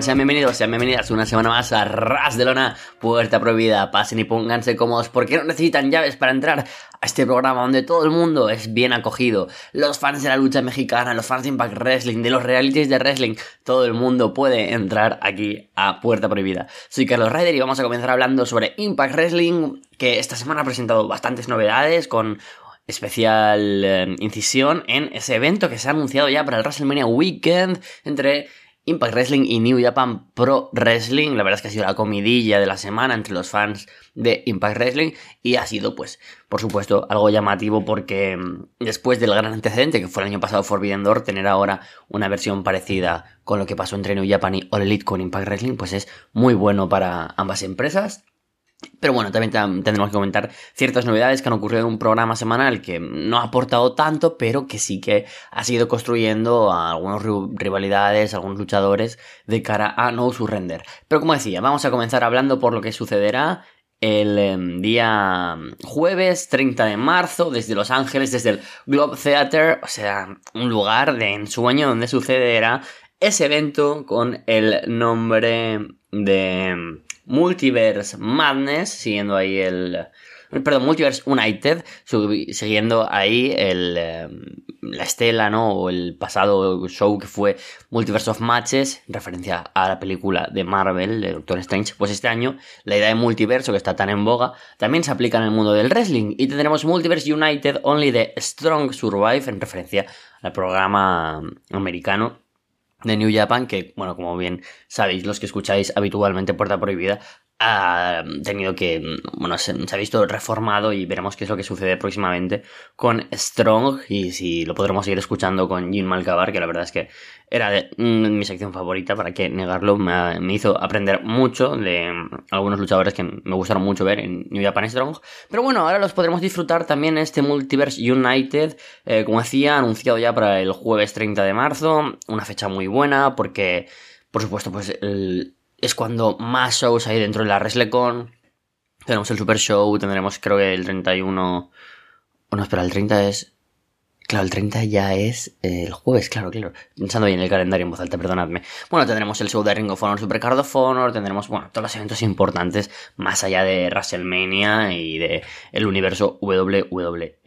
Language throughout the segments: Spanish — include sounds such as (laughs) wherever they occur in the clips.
Sean bienvenidos, sean bienvenidas una semana más a Ras de Lona, Puerta Prohibida. Pasen y pónganse cómodos porque no necesitan llaves para entrar a este programa donde todo el mundo es bien acogido. Los fans de la lucha mexicana, los fans de Impact Wrestling, de los realities de wrestling, todo el mundo puede entrar aquí a Puerta Prohibida. Soy Carlos Ryder y vamos a comenzar hablando sobre Impact Wrestling, que esta semana ha presentado bastantes novedades con especial eh, incisión en ese evento que se ha anunciado ya para el WrestleMania Weekend entre Impact Wrestling y New Japan Pro Wrestling. La verdad es que ha sido la comidilla de la semana entre los fans de Impact Wrestling y ha sido, pues, por supuesto, algo llamativo porque mm, después del gran antecedente que fue el año pasado Forbidden Door, tener ahora una versión parecida con lo que pasó entre New Japan y All Elite con Impact Wrestling, pues es muy bueno para ambas empresas. Pero bueno, también tendremos que comentar ciertas novedades que han ocurrido en un programa semanal que no ha aportado tanto, pero que sí que ha seguido construyendo algunas rivalidades, algunos luchadores de cara a No Surrender. Pero como decía, vamos a comenzar hablando por lo que sucederá el em, día jueves 30 de marzo desde Los Ángeles, desde el Globe Theater, o sea, un lugar de ensueño donde sucederá ese evento con el nombre de Multiverse Madness, siguiendo ahí el... Perdón, Multiverse United, siguiendo ahí el, em, la estela, ¿no? O el pasado show que fue Multiverse of Matches, en referencia a la película de Marvel, de Doctor Strange. Pues este año, la idea de multiverso que está tan en boga, también se aplica en el mundo del wrestling. Y tendremos Multiverse United Only the Strong Survive, en referencia al programa americano de New Japan, que, bueno, como bien sabéis los que escucháis habitualmente Puerta Prohibida, ha tenido que, bueno, se, ha visto reformado y veremos qué es lo que sucede próximamente con Strong. Y si lo podremos seguir escuchando con Jim Malcabar, que la verdad es que era mm, mi sección favorita, para que negarlo, me, hizo aprender mucho de algunos luchadores que me gustaron mucho ver en New Japan Strong. Pero bueno, ahora los podremos disfrutar también en este Multiverse United, eh, como decía, anunciado ya para el jueves 30 de marzo, una fecha muy buena porque... Por supuesto, pues es cuando más shows hay dentro de la WrestleCon. Tenemos el Super Show, tendremos creo que el 31... Bueno, espera, el 30 es... Claro, el 30 ya es el jueves, claro, claro. Pensando bien el calendario en voz alta, perdonadme. Bueno, tendremos el show de Ring of Honor, Supercard of Honor, tendremos, bueno, todos los eventos importantes más allá de WrestleMania y de el universo WWE.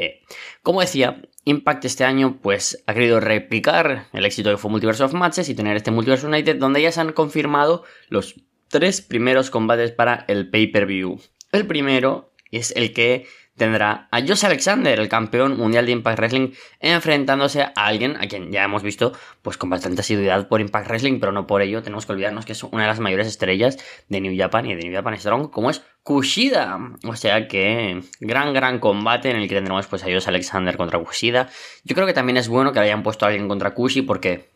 Como decía, Impact este año pues ha querido replicar el éxito que fue Multiverse of Matches y tener este Multiverse United donde ya se han confirmado los tres primeros combates para el pay-per-view. El primero es el que tendrá a Josh Alexander, el campeón mundial de Impact Wrestling, enfrentándose a alguien a quien ya hemos visto pues con bastante asiduidad por Impact Wrestling, pero no por ello tenemos que olvidarnos que es una de las mayores estrellas de New Japan y de New Japan Strong, como es Kushida. O sea que gran, gran combate en el que tendremos pues a Josh Alexander contra Kushida. Yo creo que también es bueno que hayan puesto a alguien contra Kushi porque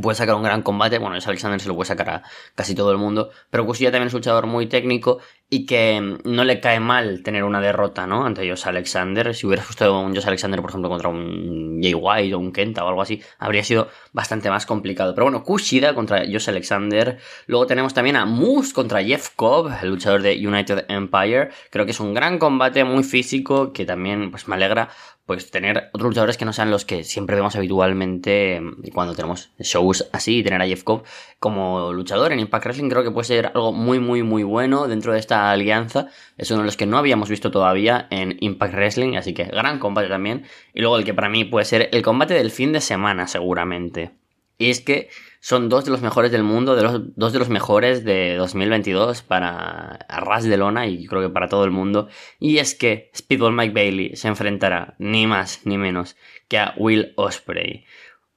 puede sacar un gran combate. Bueno, es Alexander se lo puede sacar a casi todo el mundo. Pero Kushida también es un luchador muy técnico y que mm, no le cae mal tener una derrota, ¿no? Ante Josh Alexander. Si hubiera puesto un Josh Alexander, por ejemplo, contra un Jay White o un Kenta o algo así, habría sido bastante más complicado. Pero bueno, Kushida contra Josh Alexander. Luego tenemos también a Moose contra Jeff Cobb, el luchador de United Empire. Creo que es un gran combate, muy físico, que también pues me alegra pues tener otros luchadores que no sean los que siempre vemos habitualmente mm, cuando tenemos shows así, tener a Jeff Cobb como luchador en Impact Wrestling creo que puede ser algo muy muy muy bueno dentro de esta alianza, es uno de los que no habíamos visto todavía en Impact Wrestling, así que gran combate también, y luego el que para mí puede ser el combate del fin de semana seguramente, y es que son dos de los mejores del mundo, de los, dos de los mejores de 2022 para Ras de Lona y creo que para todo el mundo. Y es que Speedball Mike Bailey se enfrentará ni más ni menos que a Will Osprey.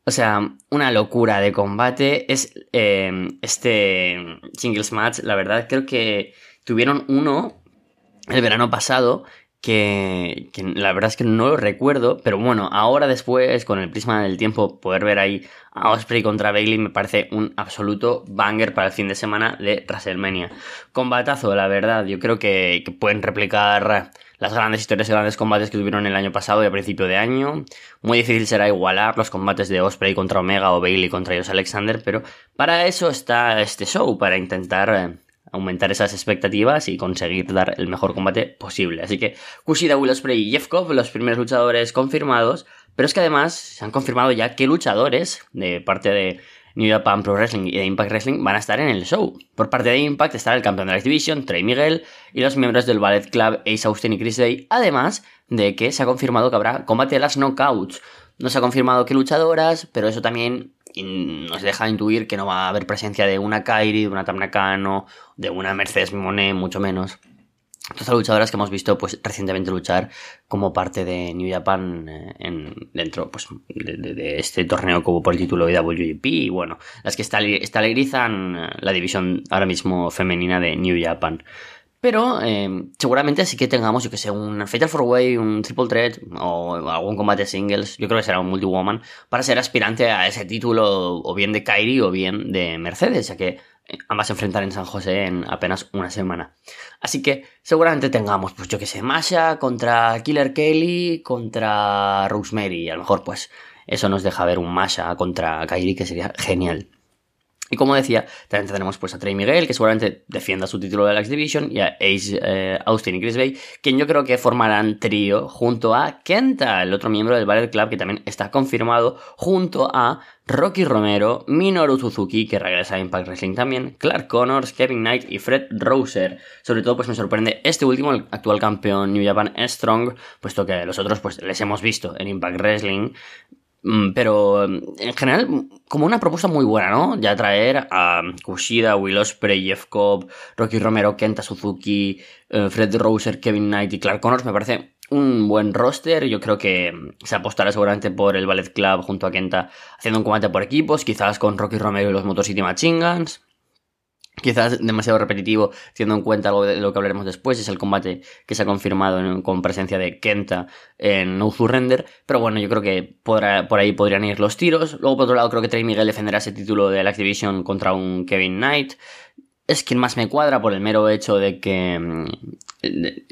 O sea, una locura de combate. Es eh, este singles match, la verdad, creo que tuvieron uno el verano pasado que, la verdad es que no lo recuerdo, pero bueno, ahora después, con el prisma del tiempo, poder ver ahí a Osprey contra Bailey me parece un absoluto banger para el fin de semana de WrestleMania. Combatazo, la verdad, yo creo que, pueden replicar las grandes historias y grandes combates que tuvieron el año pasado y a principio de año. Muy difícil será igualar los combates de Osprey contra Omega o Bailey contra Josh Alexander, pero para eso está este show, para intentar eh, aumentar esas expectativas y conseguir dar el mejor combate posible. Así que Kushida, Will Ospreay y Jeff Cobb, los primeros luchadores confirmados, pero es que además se han confirmado ya qué luchadores de parte de New Japan Pro Wrestling y de Impact Wrestling van a estar en el show. Por parte de Impact estará el campeón de la X-Division, Trey Miguel, y los miembros del Ballet Club, Ace Austin y Chris Day, además de que se ha confirmado que habrá combate de las knockouts. No se ha confirmado qué luchadoras, pero eso también nos deja intuir que no va a haber presencia de una Kairi, de una Tamnakano, de una Mercedes Monet, mucho menos. Todas las luchadoras que hemos visto pues recientemente luchar como parte de New Japan eh, en, dentro pues, de, este torneo como por el título de WGP y bueno, las que estalerizan eh, la división ahora mismo femenina de New Japan. Pero eh, seguramente sí que tengamos, yo que sé, un Fatal 4-Way, un Triple Threat o algún combate singles. Yo creo que será un Multi-Woman para ser aspirante a ese título o bien de Kairi o bien de Mercedes, ya que ambas se enfrentan en San José en apenas una semana. Así que seguramente tengamos, pues yo que sé, Masha contra Killer Kelly contra Rosemary. A lo mejor, pues eso nos deja ver un Masha contra Kairi que sería genial. Y como decía, también tenemos pues a Trey Miguel, que seguramente defienda su título de la X Division, y a Ace eh, Austin y Chris Bay, quien yo creo que formarán trío junto a Kenta, el otro miembro del Ballet Club, que también está confirmado, junto a Rocky Romero, Minoru Suzuki, que regresa a Impact Wrestling también, Clark Connors, Kevin Knight y Fred Roser. Sobre todo, pues me sorprende este último, el actual campeón New Japan Strong, puesto que los otros pues les hemos visto en Impact Wrestling, pero en general, como una propuesta muy buena, ¿no? Ya traer a Kushida, Will Ospreay, Jeff Cobb, Rocky Romero, Kenta Suzuki, eh, Fred Roser, Kevin Knight y Clark Connors me parece un buen roster. Yo creo que se apostará seguramente por el Ballet Club junto a Kenta haciendo un combate por equipos, quizás con Rocky Romero y los Motor City Machine quizás demasiado repetitivo, teniendo en cuenta algo de lo que hablaremos después, es el combate que se ha confirmado con presencia de Kenta en No Surrender, pero bueno, yo creo que por ahí podrían ir los tiros. Luego, por otro lado, creo que Trey Miguel defenderá ese título de la Activision contra un Kevin Knight es quien más me cuadra por el mero hecho de que mm,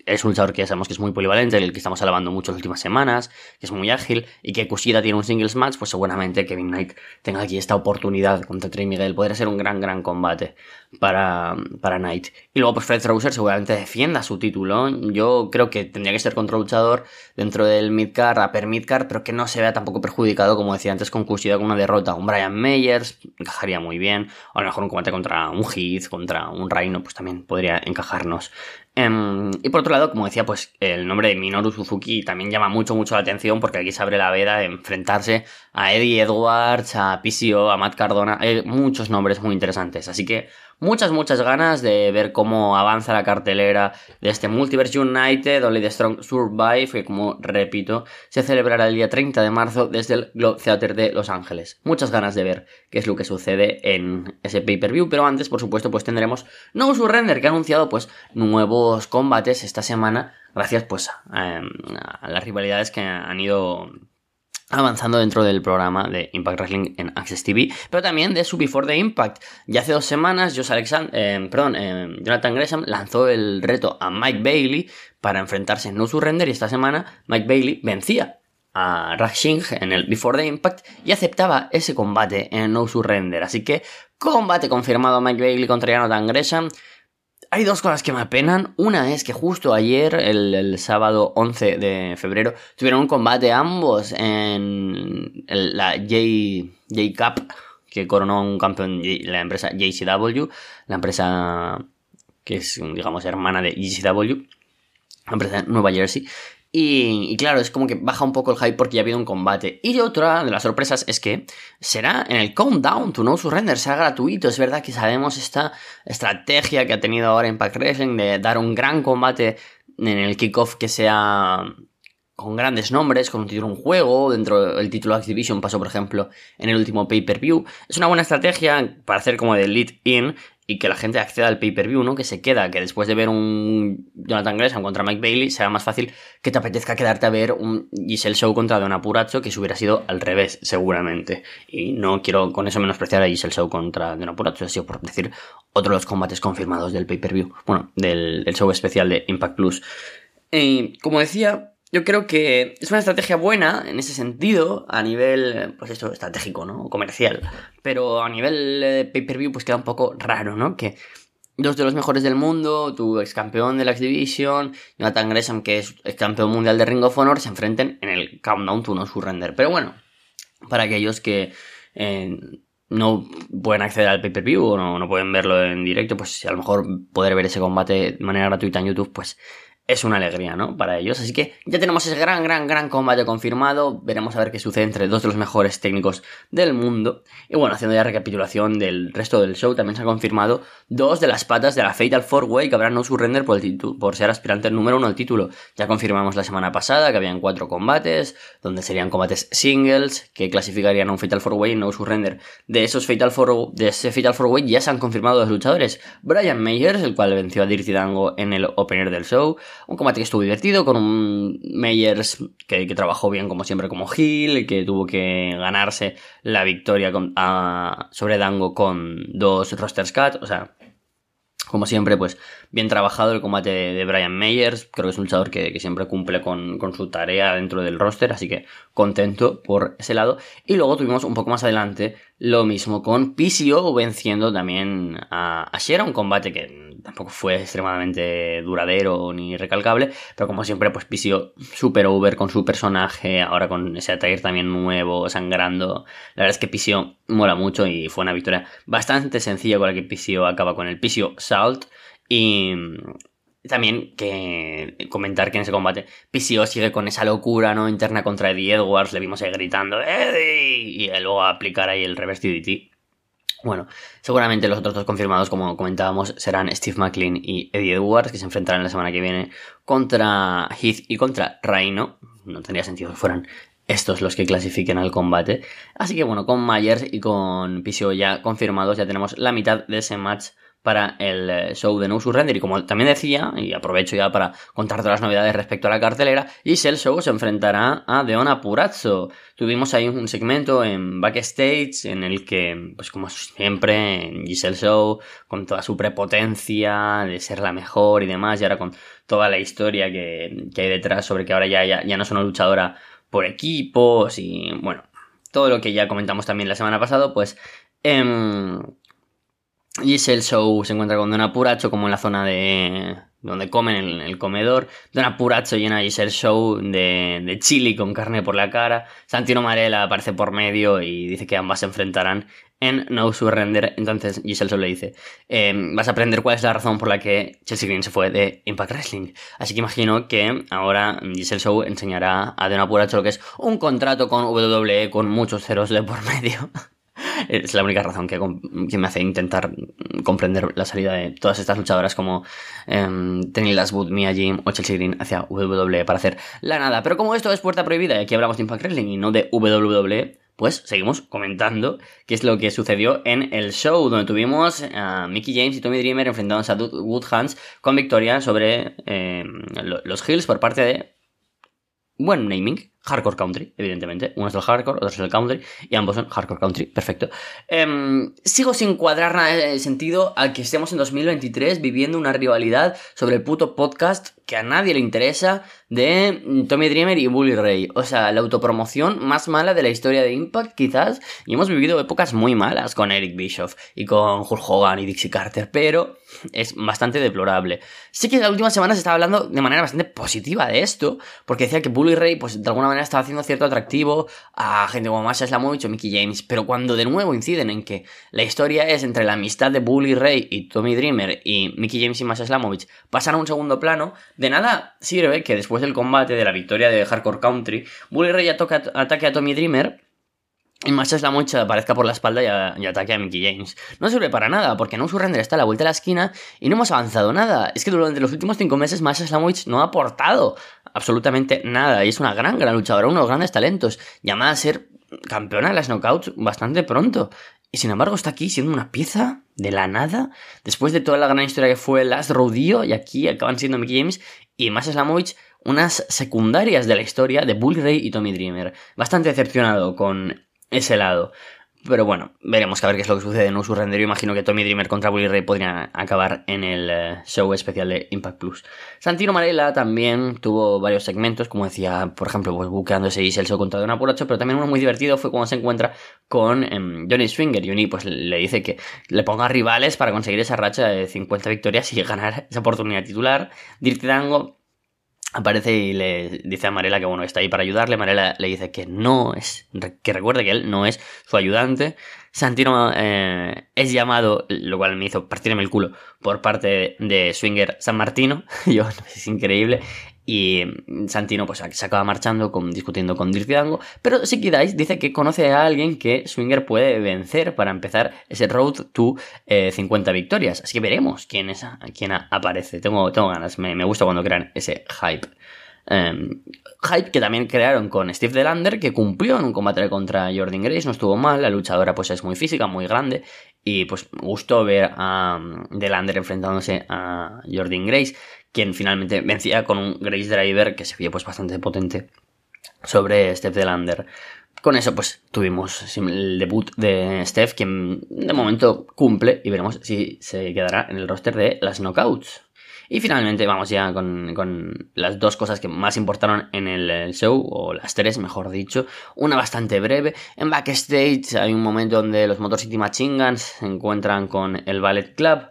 es un luchador que ya sabemos que es muy polivalente, el que estamos alabando mucho las últimas semanas, que es muy ágil y que Kushida tiene un singles match, pues seguramente Kevin Knight tenga aquí esta oportunidad contra Trey Miguel. Podría ser un gran, gran combate para, para Knight. Y luego, pues Fred Trouser seguramente defienda su título. Yo creo que tendría que ser contra luchador dentro del midcard, upper midcard, pero que no se vea tampoco perjudicado, como decía antes, con Kushida con una derrota. Un Brian Meyers encajaría muy bien, o a lo mejor un combate contra un Heath, un Reino, pues también podría encajarnos. Em, y por otro lado, como decía, pues el nombre de Minoru Suzuki también llama mucho, mucho la atención porque aquí se abre la veda de enfrentarse a Eddie Edwards, a PCO, a Matt Cardona. Hay muchos nombres muy interesantes. Así que muchas, muchas ganas de ver cómo avanza la cartelera de este Multiverse United, Only the Strong Survive, que como repito, se celebrará el día 30 de marzo desde el Globe Theater de Los Ángeles. Muchas ganas de ver qué es lo que sucede en ese pay-per-view, pero antes, por supuesto, pues tendremos No Surrender, que ha anunciado pues nuevos combates esta semana, gracias pues a las rivalidades que han ido avanzando dentro del programa de Impact Wrestling en Access TV, pero también de su Before the Impact. Ya hace dos semanas, eh, perdón, eh, Jonathan Gresham lanzó el reto a Mike Bailey para enfrentarse en No Surrender y esta semana Mike Bailey vencía a Rashing en el Before the Impact y aceptaba ese combate en No Surrender. Así que combate confirmado Mike Bailey contra Jonathan Gresham. Hay dos cosas que me apenan. Una es que justo ayer, el, sábado 11 de febrero, tuvieron un combate ambos en la J, J Cup, que coronó un campeón la empresa JCW, la empresa que es, digamos, hermana de JCW, la empresa de Nueva Jersey. Y, claro, es como que baja un poco el hype porque ya ha habido un combate. Y otra de las sorpresas es que será en el Countdown to No Surrender, será gratuito. Es verdad que sabemos esta estrategia que ha tenido ahora Impact Wrestling de dar un gran combate en el kickoff que sea con grandes nombres, con un título un juego, dentro del título Activision pasó por ejemplo en el último pay-per-view. Es una buena estrategia para hacer como de lead in y que la gente acceda al pay-per-view, ¿no? Que se queda, que después de ver un Jonathan Gresham contra Mike Bailey, sea más fácil que te apetezca quedarte a ver un Giselle Show contra Don Apuracho, que se hubiera sido al revés, seguramente. Y no quiero con eso menospreciar a Giselle Show contra Don Apuracho, ha sido por decir otro de los combates confirmados del pay-per-view, bueno, del, show especial de Impact Plus. Como decía, yo creo que es una estrategia buena en ese sentido, a nivel, pues esto, estratégico, ¿no? Comercial. Pero a nivel eh, pay-per-view, pues queda un poco raro, ¿no? Que dos de los mejores del mundo, tu ex campeón de la X-Division, Jonathan Gresham, que es ex campeón mundial de Ring of Honor, se enfrenten en el Countdown to No Surrender. Pero bueno, para aquellos que eh, no pueden acceder al pay-per-view o no, no, pueden verlo en directo, pues a lo mejor poder ver ese combate de manera gratuita en YouTube, pues es una alegría, ¿no? Para ellos. Así que ya tenemos ese gran, gran, gran combate confirmado. Veremos a ver qué sucede entre dos de los mejores técnicos del mundo. Y bueno, haciendo ya recapitulación del resto del show, también se ha confirmado dos de las patas de la Fatal 4-Way que habrán no surrender por, por ser aspirante número uno al título. Ya confirmamos la semana pasada que habían cuatro combates, donde serían combates singles, que clasificarían a un Fatal 4-Way y no surrender. De esos Fatal 4 de ese Fatal 4-Way ya se han confirmado dos luchadores. Brian Meyers, el cual venció a Dirty Dango en el opener del show un combate que estuvo divertido con un Meyers que, trabajó bien como siempre como Hill, que tuvo que ganarse la victoria sobre Dango con dos rosters cut, o sea, como siempre, pues bien trabajado el combate de, Brian Meyers. Creo que es un luchador que, siempre cumple con, su tarea dentro del roster, así que contento por ese lado. Y luego tuvimos un poco más adelante lo mismo con PCO venciendo también a, a un combate que tampoco fue extremadamente duradero ni recalcable, pero como siempre, pues PCO super over con su personaje, ahora con ese ataque también nuevo, sangrando. La verdad es que PCO mola mucho y fue una victoria bastante sencilla con la que PCO acaba con el PCO Salt y también que comentar que en ese combate PCO sigue con esa locura no interna contra Eddie Edwards, le vimos ahí gritando Eddie y luego aplicar ahí el reverse DDT. Bueno, seguramente los otros dos confirmados, como comentábamos, serán Steve McLean y Eddie Edwards, que se enfrentarán la semana que viene contra Heath y contra Rhino. No tendría sentido que fueran estos los que clasifiquen al combate. Así que bueno, con Myers y con PCO ya confirmados, ya tenemos la mitad de ese match para el eh, show de No Surrender. Y como también decía, y aprovecho ya para contar todas las novedades respecto a la cartelera, Giselle Show se enfrentará a Deona Purazzo. Tuvimos ahí un segmento en backstage en el que, pues como siempre, en Giselle Show, con toda su prepotencia de ser la mejor y demás, y ahora con toda la historia que, hay detrás sobre que ahora ya, ya, no es una luchadora por equipos y bueno, todo lo que ya comentamos también la semana pasada, pues... Eh, el Show se encuentra con Don Apuracho como en la zona de donde comen en el comedor. Don Apuracho llena a Giselle Show de, de chili con carne por la cara. Santino Marella aparece por medio y dice que ambas se enfrentarán en No Surrender. Entonces Giselle Show le dice, em, vas a aprender cuál es la razón por la que Chelsea Green se fue de Impact Wrestling. Así que imagino que ahora Giselle Show enseñará a Don Apuracho lo que es un contrato con WWE con muchos ceros de por medio. (laughs) es la única razón que, me hace intentar comprender la salida de todas estas luchadoras como eh, Tenny Mia Jim o Chelsea Green hacia WWE para hacer la nada. Pero como esto es puerta prohibida y aquí hablamos de Impact Wrestling y no de WWE, pues seguimos comentando qué es lo que sucedió en el show, donde tuvimos a Mickey James y Tommy Dreamer enfrentándose a Woodhands con victoria sobre em, los Hills por parte de buen naming, Hardcore Country, evidentemente. Uno es el Hardcore, otro es el Country, y ambos son Hardcore Country, perfecto. Em, sigo sin cuadrar nada de sentido al que estemos en 2023 viviendo una rivalidad sobre el puto podcast que a nadie le interesa de Tommy Dreamer y Bully Ray. O sea, la autopromoción más mala de la historia de Impact, quizás. Y hemos vivido épocas muy malas con Eric Bischoff y con Hulk Hogan y Dixie Carter, pero es bastante deplorable. Sí que en las últimas semanas se estaba hablando de manera bastante positiva de esto, porque decía que Bully Ray, pues de alguna manera estaba haciendo cierto atractivo a gente como Masha Slamovich o Mickey James, pero cuando de nuevo inciden en que la historia es entre la amistad de Bully Ray y Tommy Dreamer y Mickey James y Masha Slamovich pasan a un segundo plano, de nada sirve que después del combate de la victoria de Hardcore Country, Bully Ray ataque a Tommy Dreamer y Masha Slamovich aparezca por la espalda y, ataque a Mickey James. No sirve para nada, porque No Surrender está a la vuelta de la esquina y no hemos avanzado nada. Es que durante los últimos cinco meses Masha Slamovich no ha aportado absolutamente nada. Y es una gran, gran luchadora, uno de los grandes talentos. Llamada a ser campeona de las knockouts bastante pronto. Y sin embargo está aquí siendo una pieza de la nada. Después de toda la gran historia que fue Last Rodeo. Y aquí acaban siendo Mickey James y Masha Slamovich unas secundarias de la historia de Bull Ray y Tommy Dreamer. Bastante decepcionado con ese lado. Pero bueno, veremos a ver qué es lo que sucede en No Surrender. Yo imagino que Tommy Dreamer contra Bully Ray podrían acabar en el eh, show especial de Impact Plus. Santino Marella también tuvo varios segmentos, como decía, por ejemplo, pues buqueándose y el show contra Don Apuracho, pero también uno muy divertido fue cuando se encuentra con em, Johnny Swinger. Johnny pues le dice que le ponga rivales para conseguir esa racha de 50 victorias y ganar esa oportunidad titular. Dirty Dango aparece y le dice a Marela que bueno, está ahí para ayudarle. Marela le dice que no es, que recuerde que él no es su ayudante. Santino eh, es llamado, lo cual me hizo partirme el culo por parte de Swinger San Martino. (laughs) Yo, es increíble. Y Santino pues se acaba marchando con, discutiendo con Dirk Dango. Pero Siki Dice dice que conoce a alguien que Swinger puede vencer para empezar ese road to 50 eh, victorias. Así que veremos quién, es, quién aparece. Tengo, tengo ganas, me, gusta cuando crean ese hype. Em, hype que también crearon con Steve Delander, que cumplió en un combate contra Jordan Grace, no estuvo mal, la luchadora pues es muy física, muy grande, y pues gustó ver a um, Delander enfrentándose a Jordan Grace, quien finalmente vencía con un Grace Driver que se vio pues bastante potente sobre Steve Delander. Con eso, pues tuvimos el debut de Steph, quien de momento cumple y veremos si se quedará en el roster de las knockouts. Y finalmente vamos ya con, las dos cosas que más importaron en el, show, o las tres mejor dicho. Una bastante breve. En backstage hay un momento donde los Motor Machine Guns se encuentran con el Ballet Club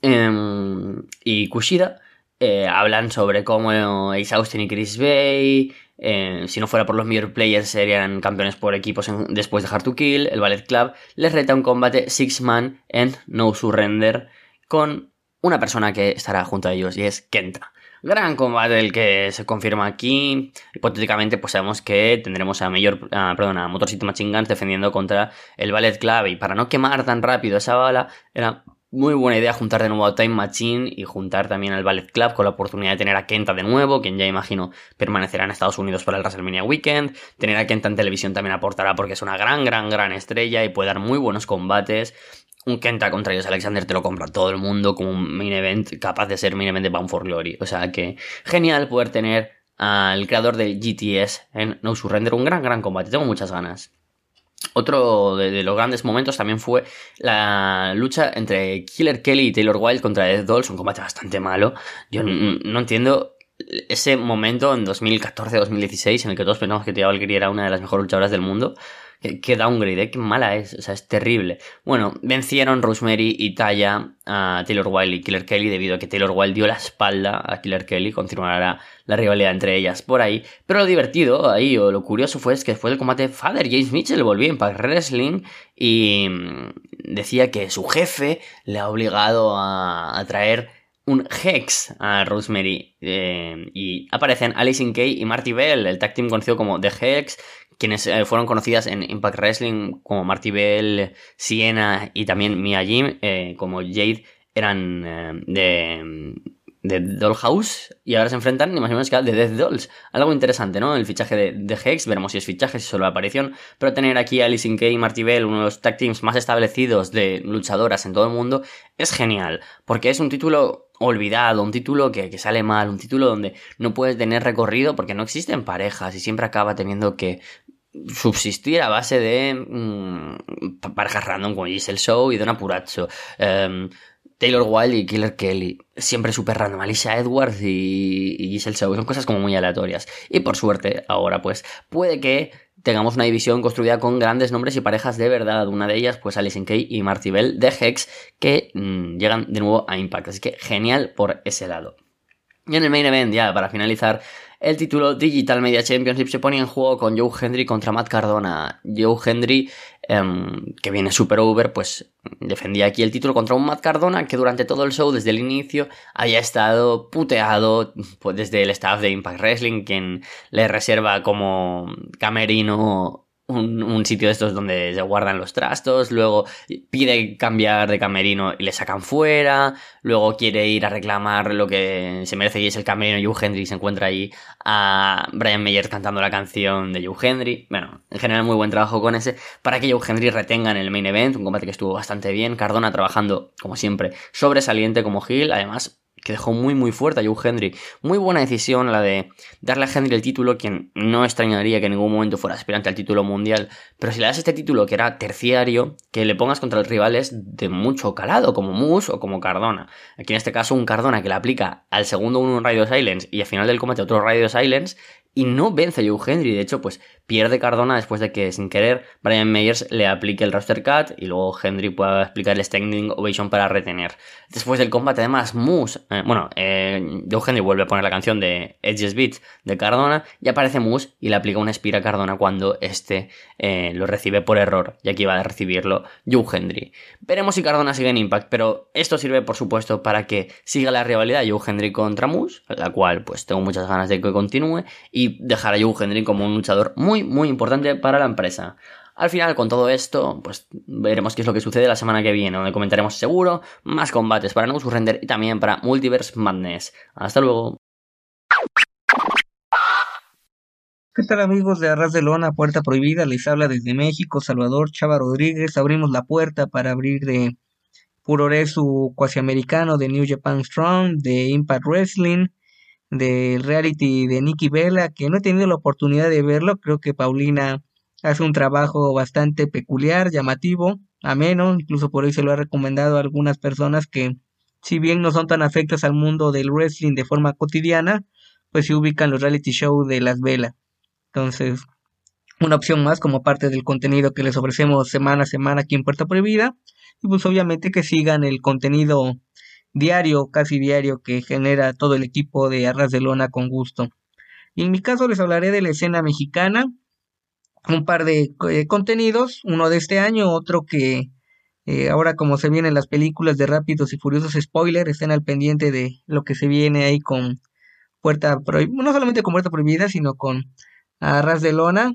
em, y Kushida. Eh, hablan sobre cómo Ace Austin y Chris Bay, eh, si no fuera por los Mirror Players, serían campeones por equipos después de Hard to Kill. El Ballet Club les reta un combate Six Man en No Surrender con una persona que estará junto a ellos y es Kenta. Gran combate el que se confirma aquí. Hipotéticamente, pues sabemos que tendremos a Mayor, perdón, a Motor City Machine Guns defendiendo contra el Ballet Club. Y para no quemar tan rápido esa bala, era muy buena idea juntar de nuevo a Time Machine y juntar también al Ballet Club con la oportunidad de tener a Kenta de nuevo, quien ya imagino permanecerá en Estados Unidos para el WrestleMania Weekend. Tener a Kenta en televisión también aportará porque es una gran, gran, gran estrella y puede dar muy buenos combates un Kenta contra ellos Alexander te lo compra todo el mundo como un main event capaz de ser main event de Bound for Glory. O sea que genial poder tener al creador de GTS en No Surrender. Un gran, gran combate. Tengo muchas ganas. Otro de, los grandes momentos también fue la lucha entre Killer Kelly y Taylor Wilde contra Death Dolls. Un combate bastante malo. Yo no, entiendo ese momento en 2014-2016 en el que todos pensamos que Tia Valkyrie era una de las mejores luchadoras del mundo Qué, downgrade, ¿eh? qué mala es, o sea, es terrible. Bueno, vencieron Rosemary y Taya a Taylor Wilde y Killer Kelly debido a que Taylor Wilde dio la espalda a Killer Kelly, continuará la rivalidad entre ellas por ahí. Pero lo divertido ahí, o lo curioso fue es que después del combate Father James Mitchell volvió en Impact Wrestling y mm, decía que su jefe le ha obligado a, traer un Hex a Rosemary. Eh, y aparecen Alison Kay y Marty Bell, el tag team conocido como The Hex, quienes eh, fueron conocidas en Impact Wrestling como Marty Bell, Siena y también Mia Jim, eh, como Jade, eran eh, de, de Dollhouse y ahora se enfrentan ni más ni menos que a The Death Dolls. Algo interesante, ¿no? El fichaje de, de Hex, veremos si es fichaje, si solo aparición, pero tener aquí a Alice Kay y Marty Bell, uno de los tag teams más establecidos de luchadoras en todo el mundo, es genial, porque es un título olvidado, un título que, que, sale mal, un título donde no puedes tener recorrido porque no existen parejas y siempre acaba teniendo que subsistir a base de mmm, parejas random como Giselle Show y Don Apuracho. Em, Taylor Wilde y Killer Kelly. Siempre súper random. Alicia Edwards y, y Giselle Show. Son cosas como muy aleatorias. Y por suerte, ahora pues puede que tengamos una división construida con grandes nombres y parejas de verdad. Una de ellas, pues Alison Kay y Marty Bell de Hex, que mmm, llegan de nuevo a Impact. Así que genial por ese lado. Y en el main event, ya para finalizar, el título Digital Media Championship se ponía en juego con Joe Hendry contra Matt Cardona. Joe Hendry, em, que viene super over, pues defendía aquí el título contra un Matt Cardona que durante todo el show, desde el inicio, había estado puteado pues, desde el staff de Impact Wrestling, quien le reserva como camerino un, sitio de estos donde se guardan los trastos, luego pide cambiar de camerino y le sacan fuera, luego quiere ir a reclamar lo que se merece y es el camerino Joe Hendry, se encuentra ahí a Brian Meyer cantando la canción de Joe Hendry, bueno, en general muy buen trabajo con ese, para que Joe Hendry retenga en el main event, un combate que estuvo bastante bien, Cardona trabajando, como siempre, sobresaliente como Hill, además que dejó muy muy fuerte a Joe Hendry. Muy buena decisión la de darle a Hendry el título, quien no extrañaría que en ningún momento fuera aspirante al título mundial, pero si le das este título que era terciario, que le pongas contra el rivales de mucho calado, como Moose o como Cardona. Aquí en este caso un Cardona que le aplica al segundo uno un Radio Silence y al final del combate otro Radio Silence, y no vence a Joe Henry. De hecho, pues pierde Cardona después de que, sin querer, Brian Meyers le aplique el roster cut y luego Henry pueda explicar el standing ovation para retener. Después del combate, además, Moose, eh, bueno, eh, Joe Henry vuelve a poner la canción de Edge's Beat de Cardona y aparece Moose y le aplica una espira a Cardona cuando este eh, lo recibe por error, ya que iba a recibirlo Joe Henry. Veremos si Cardona sigue en Impact, pero esto sirve, por supuesto, para que siga la rivalidad Joe Henry contra Moose, la cual pues tengo muchas ganas de que continúe, y dejar a Joe Henry como un luchador muy, muy importante para la empresa. Al final, con todo esto, pues veremos qué es lo que sucede la semana que viene, donde comentaremos seguro más combates para No Surrender y también para Multiverse Madness. Hasta luego. ¿Qué tal amigos de Arras de Lona, Puerta Prohibida? Les habla desde México, Salvador Chava Rodríguez. Abrimos la puerta para abrir de Puroresu cuasi americano de New Japan Strong, de Impact Wrestling, del reality de Nikki Vela, que no he tenido la oportunidad de verlo. Creo que Paulina hace un trabajo bastante peculiar, llamativo, ameno, incluso por ahí se lo ha recomendado a algunas personas que, si bien no son tan afectas al mundo del wrestling de forma cotidiana, pues se ubican los reality shows de Las Velas. Entonces, una opción más como parte del contenido que les ofrecemos semana a semana aquí en Puerta Prohibida. Y pues obviamente que sigan el contenido diario, casi diario, que genera todo el equipo de Arras de Lona con gusto. Y en mi caso les hablaré de la escena mexicana, un par de eh, contenidos, uno de este año, otro que eh, ahora como se vienen las películas de Rápidos y Furiosos spoiler, estén al pendiente de lo que se viene ahí con Puerta Prohibida, no solamente con Puerta Prohibida, sino con a ras de lona.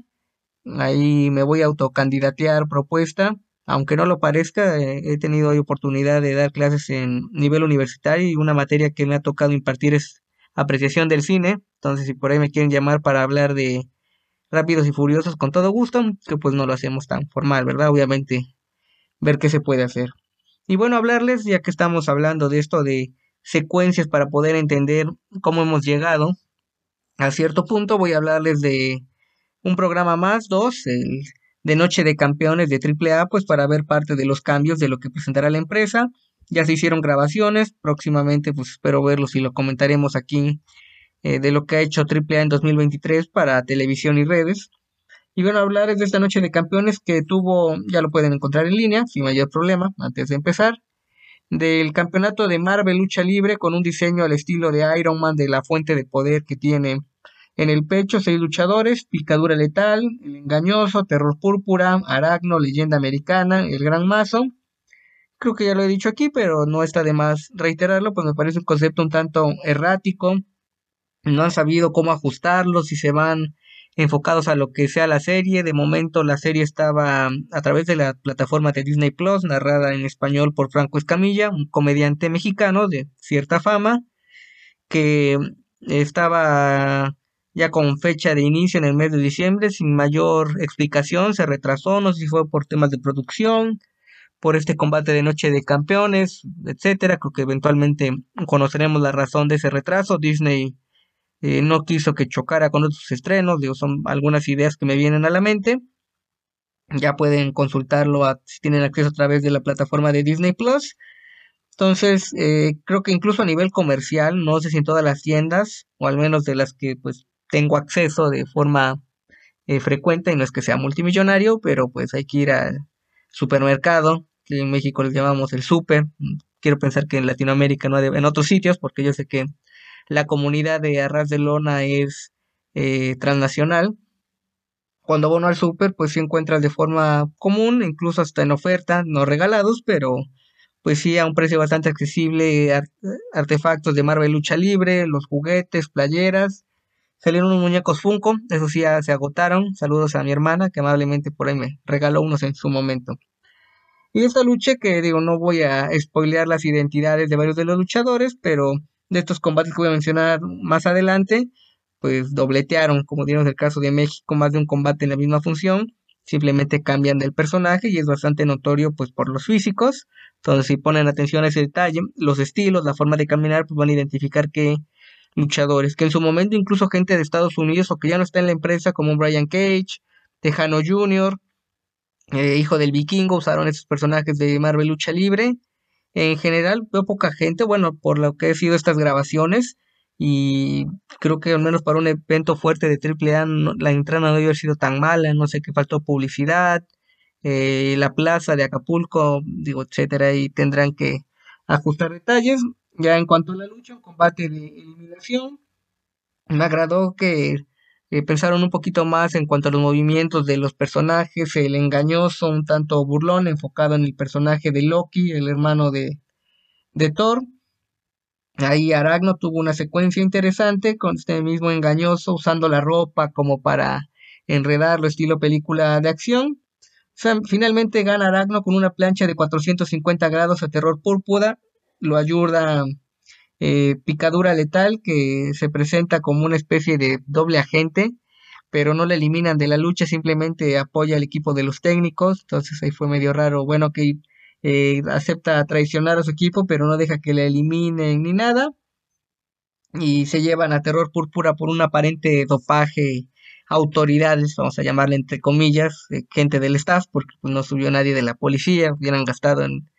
Ahí me voy a autocandidatear propuesta. Aunque no lo parezca, eh, he tenido hoy oportunidad de dar clases en nivel universitario y una materia que me ha tocado impartir es apreciación del cine. Entonces, si por ahí me quieren llamar para hablar de Rápidos y Furiosos, con todo gusto, que pues no lo hacemos tan formal, ¿verdad? Obviamente, ver qué se puede hacer. Y bueno, hablarles, ya que estamos hablando de esto de secuencias para poder entender cómo hemos llegado a cierto punto voy a hablarles de un programa más, dos, el de Noche de Campeones de AAA, pues para ver parte de los cambios de lo que presentará la empresa. Ya se hicieron grabaciones, próximamente pues espero verlos y lo comentaremos aquí eh, de lo que ha hecho AAA en 2023 para televisión y redes. Y bueno, hablarles de esta Noche de Campeones que tuvo, ya lo pueden encontrar en línea, sin mayor problema, antes de empezar del campeonato de Marvel Lucha Libre con un diseño al estilo de Iron Man de la fuente de poder que tiene en el pecho, seis luchadores, Picadura Letal, El Engañoso, Terror Púrpura, Aragno, Leyenda Americana, El Gran Mazo. Creo que ya lo he dicho aquí, pero no está de más reiterarlo, pues me parece un concepto un tanto errático. No han sabido cómo ajustarlo, si se van enfocados a lo que sea la serie. De momento la serie estaba a través de la plataforma de Disney Plus, narrada en español por Franco Escamilla, un comediante mexicano de cierta fama, que estaba ya con fecha de inicio en el mes de diciembre, sin mayor explicación, se retrasó, no sé si fue por temas de producción, por este combate de noche de campeones, etcétera. Creo que eventualmente conoceremos la razón de ese retraso. Disney eh, no quiso que chocara con otros estrenos, digo, son algunas ideas que me vienen a la mente. Ya pueden consultarlo si tienen acceso a través de la plataforma de Disney Plus. Entonces, eh, creo que incluso a nivel comercial, no sé si en todas las tiendas, o al menos de las que pues tengo acceso de forma eh, frecuente, no es que sea multimillonario, pero pues hay que ir al supermercado, que en México les llamamos el super. Quiero pensar que en Latinoamérica no en otros sitios, porque yo sé que la comunidad de Arras de Lona es eh, transnacional. Cuando uno al super, pues sí encuentras de forma común, incluso hasta en oferta, no regalados, pero pues sí a un precio bastante accesible, artefactos de Marvel Lucha Libre, los juguetes, playeras. Salieron unos muñecos Funko, eso sí ya se agotaron. Saludos a mi hermana que amablemente por ahí me regaló unos en su momento. Y esta lucha que digo, no voy a spoilear las identidades de varios de los luchadores, pero de estos combates que voy a mencionar más adelante, pues dobletearon, como dieron el caso de México, más de un combate en la misma función, simplemente cambian del personaje y es bastante notorio pues por los físicos. Entonces, si ponen atención a ese detalle, los estilos, la forma de caminar, pues van a identificar que luchadores, que en su momento incluso gente de Estados Unidos o que ya no está en la empresa como Brian Cage, Tejano Jr., eh, hijo del vikingo, usaron esos personajes de Marvel Lucha Libre en general veo poca gente, bueno, por lo que he sido estas grabaciones, y creo que al menos para un evento fuerte de AAA la entrada no debe haber sido tan mala, no sé qué faltó publicidad, eh, la plaza de Acapulco, digo, etcétera, y tendrán que ajustar detalles. Ya en cuanto a la lucha, un combate de eliminación, me agradó que pensaron un poquito más en cuanto a los movimientos de los personajes, el engañoso, un tanto burlón, enfocado en el personaje de Loki, el hermano de, de Thor. Ahí Aragno tuvo una secuencia interesante con este mismo engañoso usando la ropa como para enredarlo estilo película de acción. finalmente gana Aragno con una plancha de 450 grados a terror púrpura. Lo ayuda eh, picadura letal que se presenta como una especie de doble agente, pero no le eliminan de la lucha, simplemente apoya al equipo de los técnicos, entonces ahí fue medio raro, bueno que eh, acepta traicionar a su equipo, pero no deja que le eliminen ni nada, y se llevan a terror púrpura por un aparente dopaje autoridades, vamos a llamarle entre comillas, eh, gente del staff, porque pues, no subió nadie de la policía, hubieran gastado en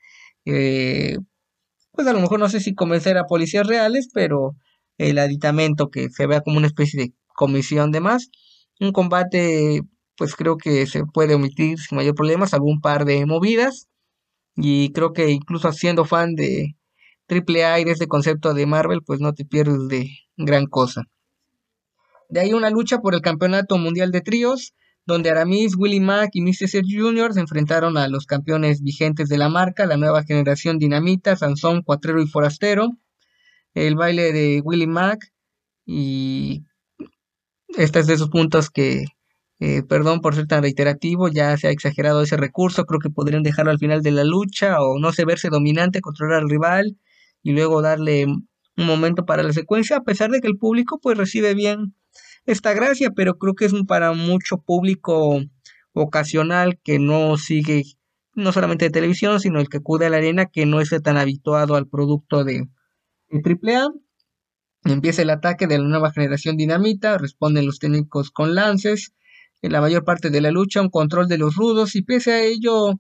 pues a lo mejor no sé si convencer a policías reales, pero el aditamento que se vea como una especie de comisión de más. Un combate, pues creo que se puede omitir sin mayor problema, algún par de movidas. Y creo que incluso siendo fan de AAA y de este concepto de Marvel, pues no te pierdes de gran cosa. De ahí una lucha por el campeonato mundial de tríos donde Aramis, Willie Mack y Mr. Jr. se enfrentaron a los campeones vigentes de la marca, la nueva generación Dinamita, Sansón, Cuatrero y Forastero. El baile de Willie Mack y este es de esos puntos que, eh, perdón por ser tan reiterativo, ya se ha exagerado ese recurso, creo que podrían dejarlo al final de la lucha o no se verse dominante, controlar al rival y luego darle un momento para la secuencia, a pesar de que el público pues recibe bien esta gracia, pero creo que es para mucho público ocasional que no sigue no solamente de televisión, sino el que acude a la arena que no esté tan habituado al producto de, AAA. Empieza el ataque de la nueva generación dinamita, responden los técnicos con lances. En la mayor parte de la lucha, un control de los rudos y pese a ello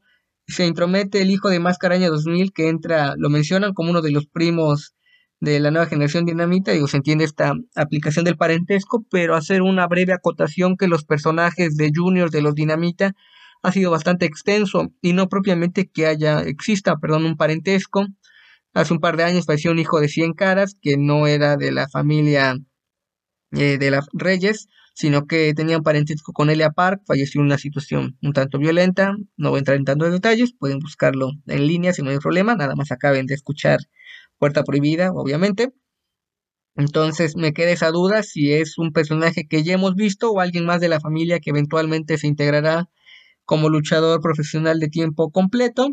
se intromete el hijo de Mascaraña 2000 que entra, lo mencionan como uno de los primos de la nueva generación dinamita, digo, se entiende esta aplicación del parentesco, pero hacer una breve acotación que los personajes de Junior de los dinamita ha sido bastante extenso y no propiamente que haya, exista, perdón, un parentesco. Hace un par de años falleció un hijo de 100 caras que no era de la familia eh, de las Reyes, sino que tenía un parentesco con Elia Park, falleció en una situación un tanto violenta, no voy a entrar en tantos detalles, pueden buscarlo en línea si no hay problema, nada más acaben de escuchar Puerta Prohibida, obviamente. Entonces me queda esa duda si es un personaje que ya hemos visto o alguien más de la familia que eventualmente se integrará como luchador profesional de tiempo completo.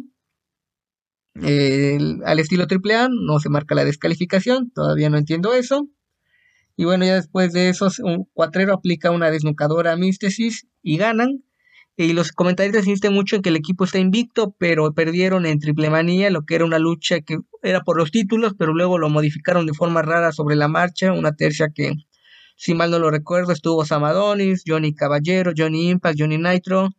al estilo AAA no se marca la descalificación, todavía no entiendo eso. Y bueno, ya después de eso, un cuatrero aplica una desnucadora místesis y ganan. Y los comentarios insisten mucho en que el equipo está invicto, pero perdieron en triple manía, lo que era una lucha que era por los títulos, pero luego lo modificaron de forma rara sobre la marcha, una tercia que, si mal no lo recuerdo, estuvo Samadonis, Johnny Caballero, Johnny Impact, Johnny Nitro,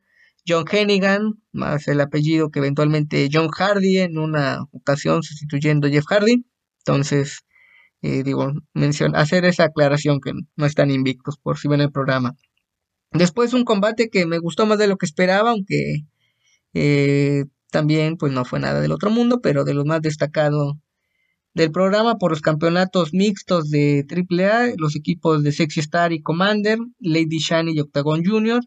John Hennigan, más el apellido que eventualmente John Hardy en una ocasión sustituyendo a Jeff Hardy. Entonces, eh, digo, hacer esa aclaración que no están invictos por si ven el programa. Después un combate que me gustó más de lo que esperaba, aunque eh, también pues no fue nada del otro mundo, pero de lo más destacado del programa por los campeonatos mixtos de AAA, los equipos de Sexy Star y Commander, Lady Shani y Octagon Jr.,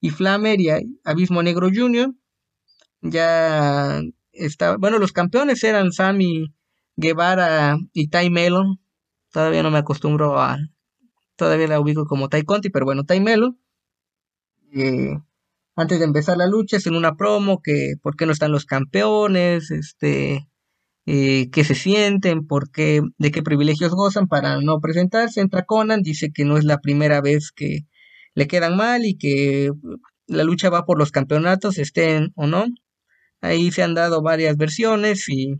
y Flamer y Abismo Negro Jr. Ya está, bueno, los campeones eran Sammy Guevara y Ty Melon. Todavía no me acostumbro a, todavía la ubico como Ty Conti, pero bueno, Ty Melon antes de empezar la lucha es en una promo que por qué no están los campeones, este, eh, qué se sienten, por qué, de qué privilegios gozan para no presentarse. Entra Conan, dice que no es la primera vez que le quedan mal y que la lucha va por los campeonatos, estén o no. Ahí se han dado varias versiones y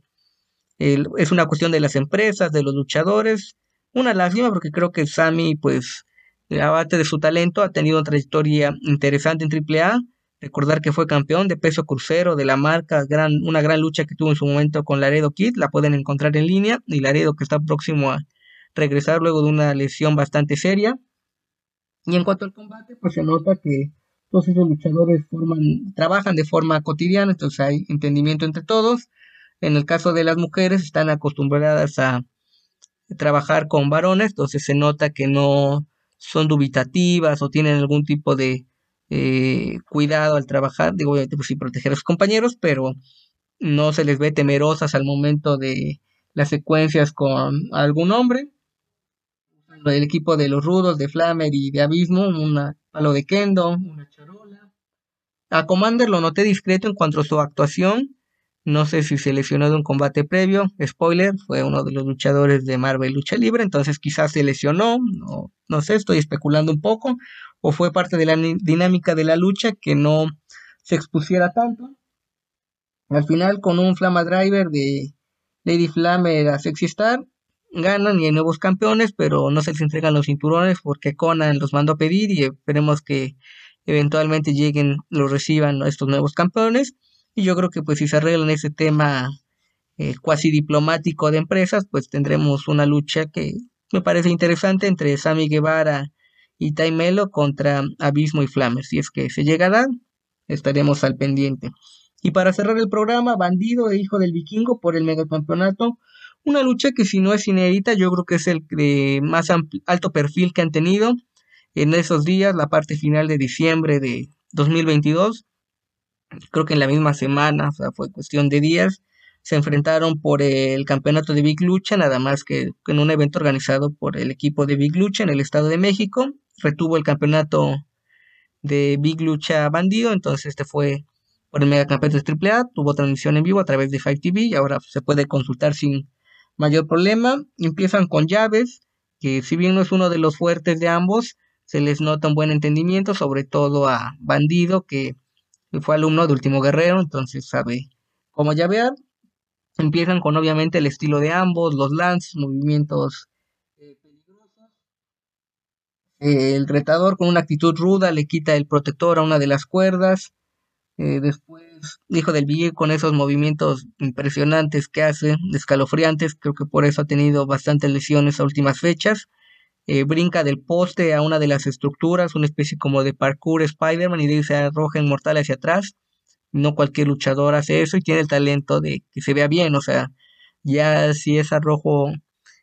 es una cuestión de las empresas, de los luchadores. Una lástima porque creo que Sammy pues abate de su talento, ha tenido una trayectoria interesante en AAA. Recordar que fue campeón de peso crucero de la marca, gran, una gran lucha que tuvo en su momento con Laredo Kid, la pueden encontrar en línea, y Laredo que está próximo a, regresar luego de una lesión bastante seria. Y en cuanto al combate, pues se nota que todos esos luchadores forman, trabajan de forma cotidiana, entonces hay entendimiento entre todos. En el caso de las mujeres, están acostumbradas a trabajar con varones, entonces se nota que no son dubitativas o tienen algún tipo de eh, cuidado al trabajar, digo, obviamente pues sí proteger a sus compañeros, pero no se les ve temerosas al momento de las secuencias con algún hombre. El equipo de los rudos, de Flamer y de Abismo, un palo de Kendo, una charola. A Commander lo noté discreto en cuanto a su actuación. No sé si se lesionó de un combate previo. Spoiler, fue uno de los luchadores de Marvel Lucha Libre, entonces quizás se lesionó. No, no sé, estoy especulando un poco. O fue parte de la dinámica de la lucha que no se expusiera tanto. Al final, con un Flama Driver de Lady Flamer a Sexy Star, ganan y hay nuevos campeones, pero no se les entregan los cinturones porque Conan los mandó a pedir y esperemos que eventualmente lleguen, los reciban estos nuevos campeones. Y yo creo que pues si se arreglan ese tema eh, cuasi diplomático de empresas, pues tendremos una lucha que me parece interesante entre Sammy Guevara y Taimelo contra Abismo y Flamer. Si es que se llega a dar, estaremos al pendiente. Y para cerrar el programa, Bandido e Hijo del Vikingo por el megacampeonato. Una lucha que si no es inédita, yo creo que es el de más alto perfil que han tenido en esos días, la parte final de diciembre de 2022. Creo que en la misma semana, o sea, fue cuestión de días, se enfrentaron por el campeonato de Big Lucha, nada más que en un evento organizado por el equipo de Big Lucha en el Estado de México. Retuvo el campeonato de Big Lucha Bandido, entonces este fue por el megacampeonato de AAA, tuvo transmisión en vivo a través de Five TV y ahora se puede consultar sin mayor problema. Empiezan con llaves, que si bien no es uno de los fuertes de ambos, se les nota un buen entendimiento, sobre todo a Bandido, que fue alumno de Último Guerrero, entonces sabe cómo llavear. Empiezan con obviamente el estilo de ambos, los lances, movimientos eh, peligrosos. el retador con una actitud ruda le quita el protector a una de las cuerdas. Eh, después, Hijo del Ville con esos movimientos impresionantes que hace, escalofriantes, creo que por eso ha tenido bastantes lesiones a últimas fechas. Eh, brinca del poste a una de las estructuras, una especie como de parkour Spider-Man y dice arroja inmortal hacia atrás. No cualquier luchador hace eso y tiene el talento de que se vea bien, o sea, ya si es arrojo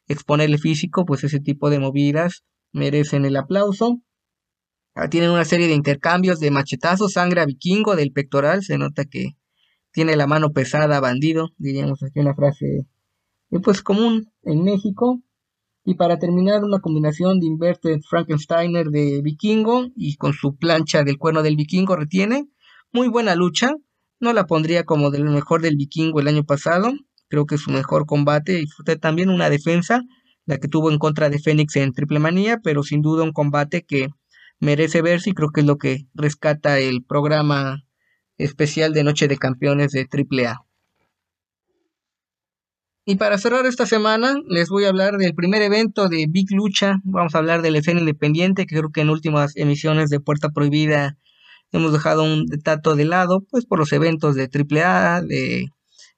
exponerle físico, pues ese tipo de movidas merecen el aplauso. Ah, tienen una serie de intercambios de machetazos, sangre a vikingo del pectoral. Se nota que tiene la mano pesada, bandido. Diríamos aquí una frase eh, pues común en México. Y para terminar, una combinación de Inverted Frankensteiner de vikingo y con su plancha del cuerno del vikingo retiene. Muy buena lucha. No la pondría como de lo mejor del vikingo el año pasado. Creo que es su mejor combate. Y fue también una defensa, la que tuvo en contra de Fénix en Triple Manía, pero sin duda un combate que merece verse y creo que es lo que rescata el programa especial de Noche de Campeones de AAA. Y para cerrar esta semana, les voy a hablar del primer evento de Big Lucha. Vamos a hablar de la escena independiente, que creo que en últimas emisiones de Puerta Prohibida hemos dejado un tato de lado, pues por los eventos de AAA, de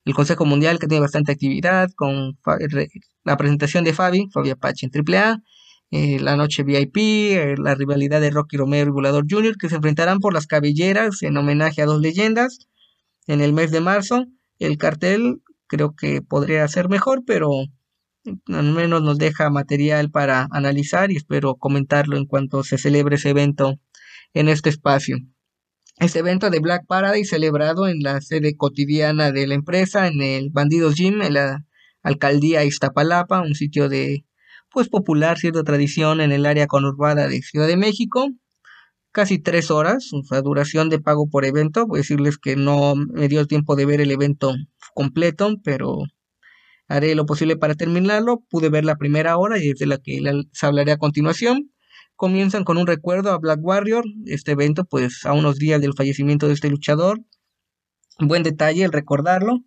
el Consejo Mundial, que tiene bastante actividad, con la presentación de Fabi, Fabi Apache en AAA, eh, la noche VIP, eh, la rivalidad de Rocky Romero y Volador Jr., que se enfrentarán por las cabelleras en homenaje a dos leyendas en el mes de marzo. El cartel creo que podría ser mejor, pero al menos nos deja material para analizar y espero comentarlo en cuanto se celebre ese evento en este espacio. Este evento de Black Paradise celebrado en la sede cotidiana de la empresa, en el Bandidos Gym, en la alcaldía Iztapalapa, un sitio de pues popular, cierta tradición en el área conurbada de Ciudad de México. Casi tres horas, o sea, duración de pago por evento. Voy a decirles que no me dio tiempo de ver el evento completo, pero haré lo posible para terminarlo. Pude ver la primera hora y es de la que les hablaré a continuación. Comienzan con un recuerdo a Black Warrior, este evento pues a unos días del fallecimiento de este luchador. Buen detalle el recordarlo.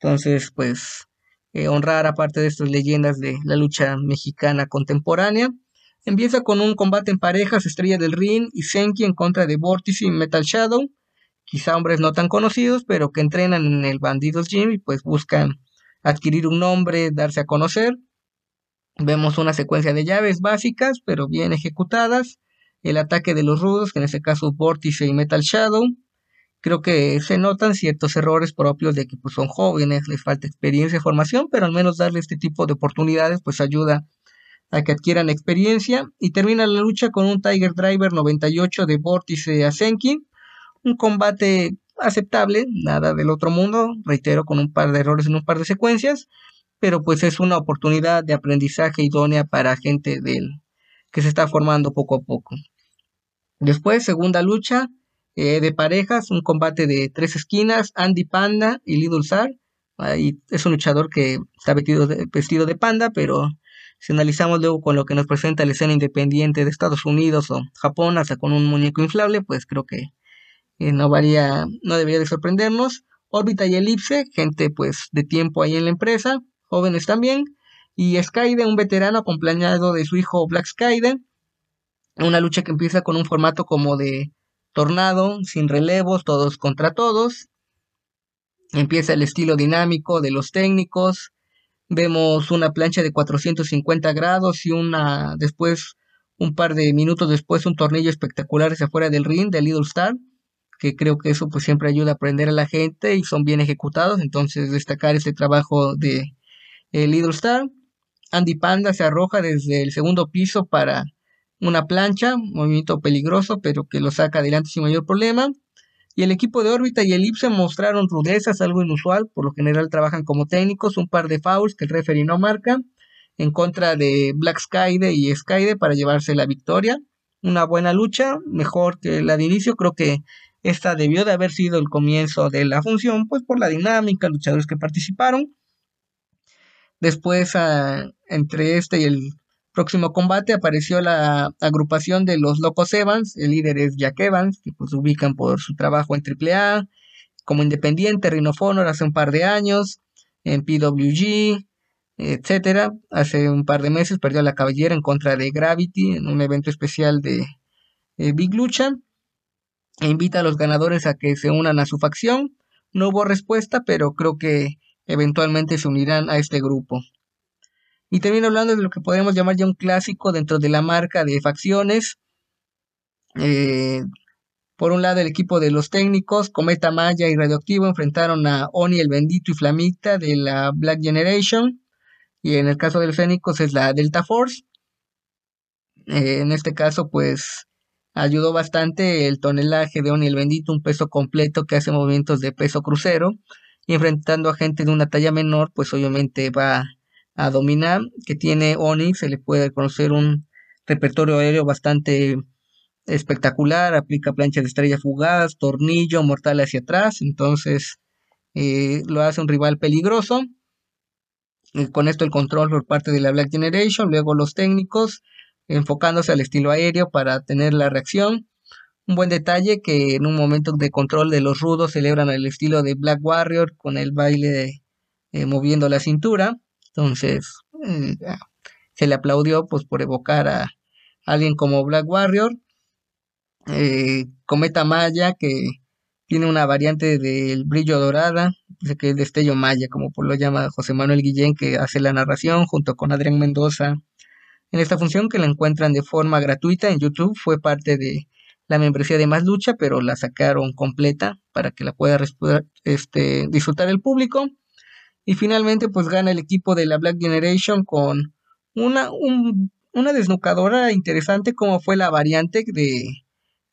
Entonces pues eh, honrar aparte de estas leyendas de la lucha mexicana contemporánea. Empieza con un combate en parejas, Estrella del Ring y Senki en contra de Vortice y Metal Shadow, quizá hombres no tan conocidos, pero que entrenan en el Bandidos Gym y pues buscan adquirir un nombre, darse a conocer. Vemos una secuencia de llaves básicas, pero bien ejecutadas. El ataque de los rudos, que en este caso Vortice y Metal Shadow. Creo que se notan ciertos errores propios de que pues, son jóvenes, les falta experiencia y formación, pero al menos darle este tipo de oportunidades pues ayuda a que adquieran experiencia. Y termina la lucha con un Tiger Driver 98 de Vortice Asenki. Un combate aceptable, nada del otro mundo, reitero, con un par de errores en un par de secuencias pero pues es una oportunidad de aprendizaje idónea para gente del que se está formando poco a poco. Después, segunda lucha eh, de parejas, un combate de tres esquinas, Andy Panda y Lidl Sar. Ahí es un luchador que está vestido de, vestido de panda, pero si analizamos luego con lo que nos presenta la escena independiente de Estados Unidos o Japón, hasta con un muñeco inflable, pues creo que eh, no varía, no debería de sorprendernos. Órbita y Elipse, gente pues de tiempo ahí en la empresa jóvenes también, y Skyde, un veterano acompañado de su hijo Black Skyde, una lucha que empieza con un formato como de tornado, sin relevos, todos contra todos. Empieza el estilo dinámico de los técnicos. Vemos una plancha de 450 grados y una después, un par de minutos después, un tornillo espectacular hacia afuera del ring de Little Star, que creo que eso pues siempre ayuda a aprender a la gente y son bien ejecutados. Entonces destacar este trabajo de el Little Star. Andy Panda se arroja desde el segundo piso para una plancha, movimiento peligroso, pero que lo saca adelante sin mayor problema. Y el equipo de órbita y elipse mostraron rudezas, algo inusual, por lo general trabajan como técnicos, un par de fouls que el referee no marca, en contra de Black Skyde y Skyde para llevarse la victoria. Una buena lucha, mejor que la de inicio, creo que esta debió de haber sido el comienzo de la función, pues por la dinámica, luchadores que participaron. Después, entre este y el próximo combate, apareció la agrupación de los Locos Evans. El líder es Jack Evans, que pues ubican por su trabajo en AAA, como independiente, Rhino hace un par de años, en PWG, etcétera. Hace un par de meses perdió la cabellera en contra de Gravity en un evento especial de eh, Big Lucha. E invita a los ganadores a que se unan a su facción. No hubo respuesta, pero creo que eventualmente se unirán a este grupo. Y termino hablando de lo que podemos llamar ya un clásico dentro de la marca de facciones. Eh, por un lado, el equipo de los técnicos, Cometa Maya y Radioactivo, enfrentaron a Oni el Bendito y Flamita de la Black Generation. Y en el caso del Fénix es la Delta Force. Eh, en este caso, pues ayudó bastante el tonelaje de Oni el Bendito, un peso completo que hace movimientos de peso crucero y enfrentando a gente de una talla menor, pues obviamente va a dominar, que tiene Oni, se le puede conocer un repertorio aéreo bastante espectacular, aplica plancha de estrella fugaz, tornillo, mortal hacia atrás, entonces eh, lo hace un rival peligroso. con esto el control por parte de la Black Generation, luego los técnicos enfocándose al estilo aéreo para tener la reacción un buen detalle que en un momento de control de los rudos celebran el estilo de Black Warrior con el baile eh, moviendo la cintura. Entonces eh, se le aplaudió pues por evocar a alguien como Black Warrior. Eh, Cometa Maya que tiene una variante del brillo dorada, que es destello Maya, como lo llama José Manuel Guillén, que hace la narración junto con Adrián Mendoza. En esta función que la encuentran de forma gratuita en YouTube, fue parte de la membresía de Más Lucha, pero la sacaron completa para que la pueda este, disfrutar el público. Y finalmente, pues gana el equipo de la Black Generation con una, una desnucadora interesante, como fue la variante de,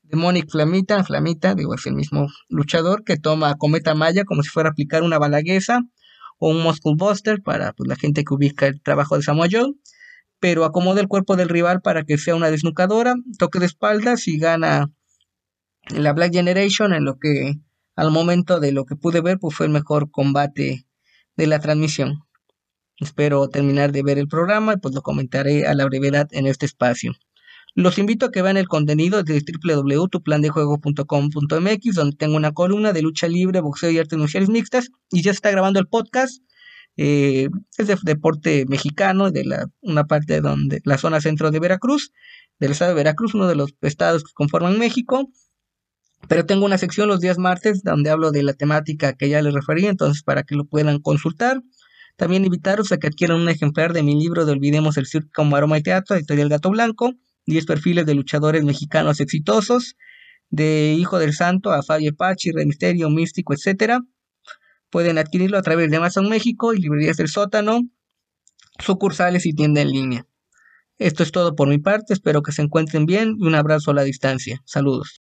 de Monic Flamita. Flamita, digo, es el mismo luchador que toma Cometa Maya como si fuera a aplicar una balaguesa o un Muscle Buster para pues, la gente que ubica el trabajo de Samoa Joe pero acomoda el cuerpo del rival para que sea una desnucadora, toque de espaldas y gana la Black Generation en lo que al momento de lo que pude ver pues fue el mejor combate de la transmisión. Espero terminar de ver el programa y pues lo comentaré a la brevedad en este espacio. Los invito a que vean el contenido de www.tuplandejuego.com.mx donde tengo una columna de lucha libre, boxeo y artes marciales mixtas y ya está grabando el podcast eh, es de deporte mexicano, de la, una parte donde la zona centro de Veracruz, del estado de Veracruz, uno de los estados que conforman México. Pero tengo una sección los días martes donde hablo de la temática que ya les referí, entonces para que lo puedan consultar. También invitaros a que adquieran un ejemplar de mi libro de Olvidemos el Circo como Aroma y Teatro, editorial Gato Blanco, 10 perfiles de luchadores mexicanos exitosos, de Hijo del Santo a Fabio Pachi, Rey Misterio, Místico, etc. Pueden adquirirlo a través de Amazon México y Librerías del Sótano, sucursales y tienda en línea. Esto es todo por mi parte, espero que se encuentren bien y un abrazo a la distancia. Saludos.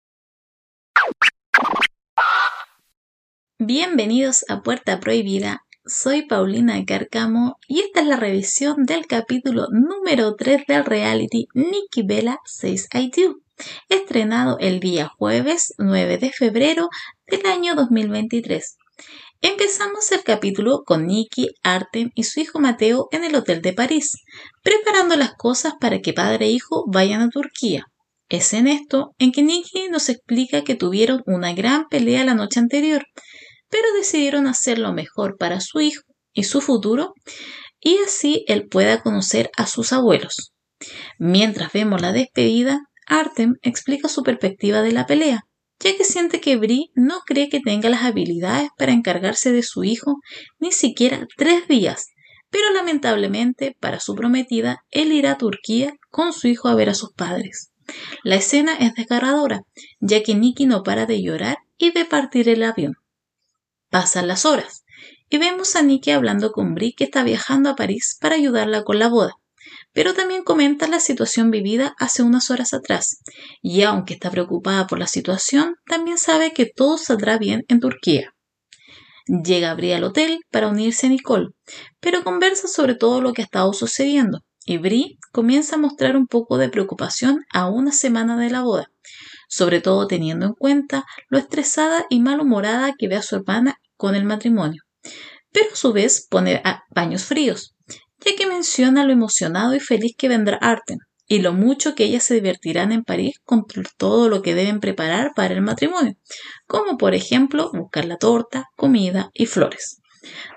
Bienvenidos a Puerta Prohibida, soy Paulina Carcamo y esta es la revisión del capítulo número 3 del reality Nikki Bella 6 ITU, estrenado el día jueves 9 de febrero del año 2023. Empezamos el capítulo con Nikki, Artem y su hijo Mateo en el hotel de París, preparando las cosas para que padre e hijo vayan a Turquía. Es en esto en que Nikki nos explica que tuvieron una gran pelea la noche anterior pero decidieron hacer lo mejor para su hijo y su futuro y así él pueda conocer a sus abuelos. Mientras vemos la despedida, Artem explica su perspectiva de la pelea, ya que siente que Brie no cree que tenga las habilidades para encargarse de su hijo ni siquiera tres días, pero lamentablemente para su prometida él irá a Turquía con su hijo a ver a sus padres. La escena es desgarradora, ya que Nicky no para de llorar y de partir el avión. Pasan las horas y vemos a Nikki hablando con Brie que está viajando a París para ayudarla con la boda. Pero también comenta la situación vivida hace unas horas atrás, y aunque está preocupada por la situación, también sabe que todo saldrá bien en Turquía. Llega Brie al hotel para unirse a Nicole, pero conversa sobre todo lo que ha estado sucediendo, y Brie comienza a mostrar un poco de preocupación a una semana de la boda, sobre todo teniendo en cuenta lo estresada y malhumorada que ve a su hermana con el matrimonio. Pero a su vez pone baños fríos, ya que menciona lo emocionado y feliz que vendrá Arten y lo mucho que ellas se divertirán en París con todo lo que deben preparar para el matrimonio, como por ejemplo buscar la torta, comida y flores.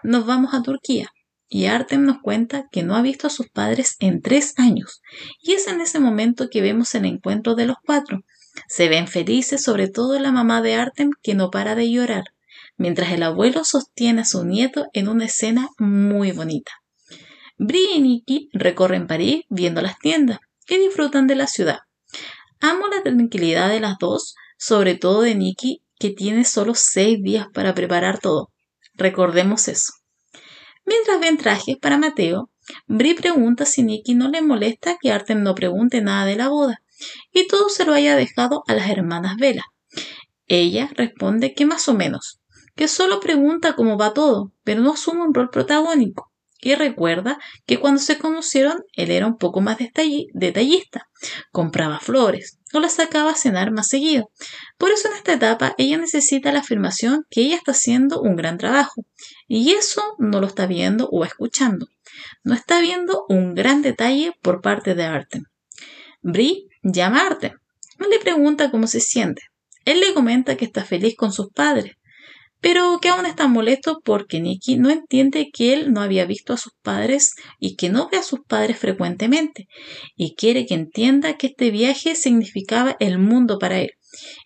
Nos vamos a Turquía, y Artem nos cuenta que no ha visto a sus padres en tres años, y es en ese momento que vemos el encuentro de los cuatro, se ven felices, sobre todo la mamá de Artem, que no para de llorar, mientras el abuelo sostiene a su nieto en una escena muy bonita. Brie y Nikki recorren París viendo las tiendas y disfrutan de la ciudad. Amo la tranquilidad de las dos, sobre todo de Nikki, que tiene solo seis días para preparar todo. Recordemos eso. Mientras ven trajes para Mateo, Brie pregunta si Nikki no le molesta que Artem no pregunte nada de la boda, y todo se lo haya dejado a las hermanas Vela. Ella responde que más o menos, que solo pregunta cómo va todo, pero no asume un rol protagónico, y recuerda que cuando se conocieron él era un poco más detallista, compraba flores o las sacaba a cenar más seguido. Por eso en esta etapa ella necesita la afirmación que ella está haciendo un gran trabajo, y eso no lo está viendo o escuchando. No está viendo un gran detalle por parte de Artem. Brie llama a Artem. Le pregunta cómo se siente. Él le comenta que está feliz con sus padres, pero que aún está molesto porque Nicky no entiende que él no había visto a sus padres y que no ve a sus padres frecuentemente, y quiere que entienda que este viaje significaba el mundo para él,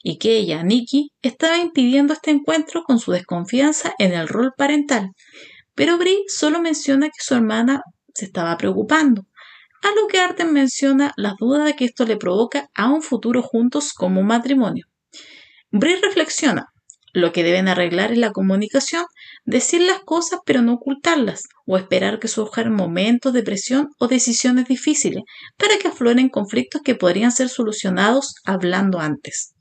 y que ella, Nicky, estaba impidiendo este encuentro con su desconfianza en el rol parental. Pero Brie solo menciona que su hermana se estaba preocupando, a lo que Arten menciona las dudas que esto le provoca a un futuro juntos como matrimonio. Brie reflexiona, lo que deben arreglar es la comunicación, decir las cosas pero no ocultarlas, o esperar que surjan momentos de presión o decisiones difíciles para que afloren conflictos que podrían ser solucionados hablando antes.